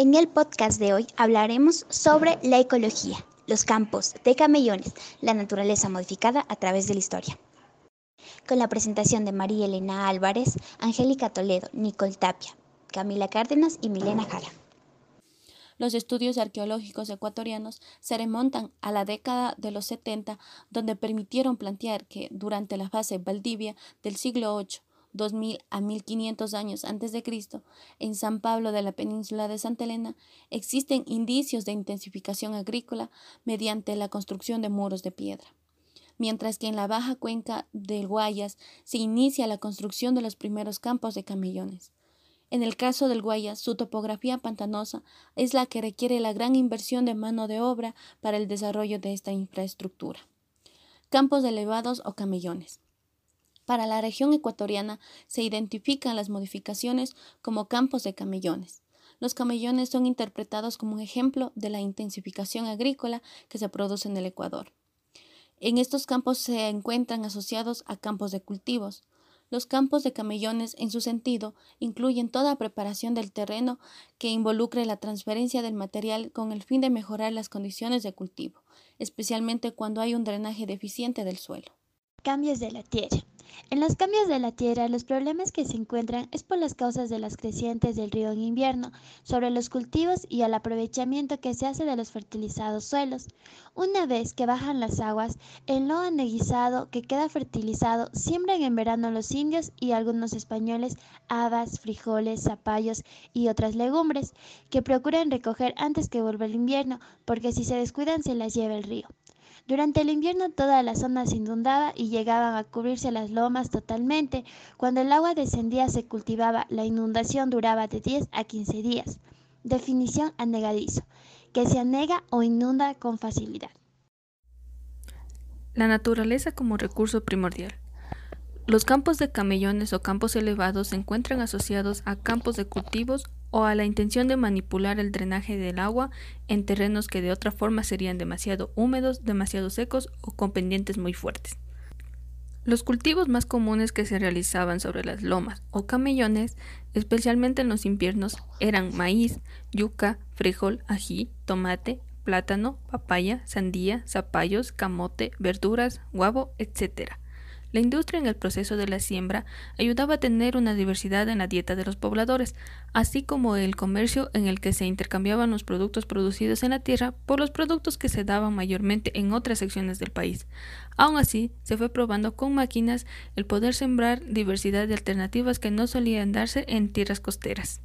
En el podcast de hoy hablaremos sobre la ecología, los campos de camellones, la naturaleza modificada a través de la historia. Con la presentación de María Elena Álvarez, Angélica Toledo, Nicole Tapia, Camila Cárdenas y Milena Jara. Los estudios arqueológicos ecuatorianos se remontan a la década de los 70, donde permitieron plantear que durante la fase Valdivia del siglo VIII 2000 a 1500 años antes de Cristo, en San Pablo de la península de Santa Elena, existen indicios de intensificación agrícola mediante la construcción de muros de piedra. Mientras que en la baja cuenca del Guayas se inicia la construcción de los primeros campos de camellones. En el caso del Guayas, su topografía pantanosa es la que requiere la gran inversión de mano de obra para el desarrollo de esta infraestructura. Campos elevados o camellones. Para la región ecuatoriana se identifican las modificaciones como campos de camellones. Los camellones son interpretados como un ejemplo de la intensificación agrícola que se produce en el Ecuador. En estos campos se encuentran asociados a campos de cultivos. Los campos de camellones, en su sentido, incluyen toda preparación del terreno que involucre la transferencia del material con el fin de mejorar las condiciones de cultivo, especialmente cuando hay un drenaje deficiente del suelo. Cambios de la tierra. En los cambios de la tierra, los problemas que se encuentran es por las causas de las crecientes del río en invierno, sobre los cultivos y al aprovechamiento que se hace de los fertilizados suelos. Una vez que bajan las aguas, el lo aneguizado que queda fertilizado siembran en verano los indios y algunos españoles habas, frijoles, zapallos y otras legumbres, que procuran recoger antes que vuelva el invierno, porque si se descuidan se las lleva el río. Durante el invierno toda la zona se inundaba y llegaban a cubrirse las lomas totalmente. Cuando el agua descendía se cultivaba. La inundación duraba de 10 a 15 días. Definición anegadizo, que se anega o inunda con facilidad. La naturaleza como recurso primordial. Los campos de camellones o campos elevados se encuentran asociados a campos de cultivos o a la intención de manipular el drenaje del agua en terrenos que de otra forma serían demasiado húmedos, demasiado secos o con pendientes muy fuertes. Los cultivos más comunes que se realizaban sobre las lomas o camellones, especialmente en los inviernos, eran maíz, yuca, frijol, ají, tomate, plátano, papaya, sandía, zapallos, camote, verduras, guavo, etc. La industria en el proceso de la siembra ayudaba a tener una diversidad en la dieta de los pobladores, así como el comercio en el que se intercambiaban los productos producidos en la tierra por los productos que se daban mayormente en otras secciones del país. Aún así, se fue probando con máquinas el poder sembrar diversidad de alternativas que no solían darse en tierras costeras.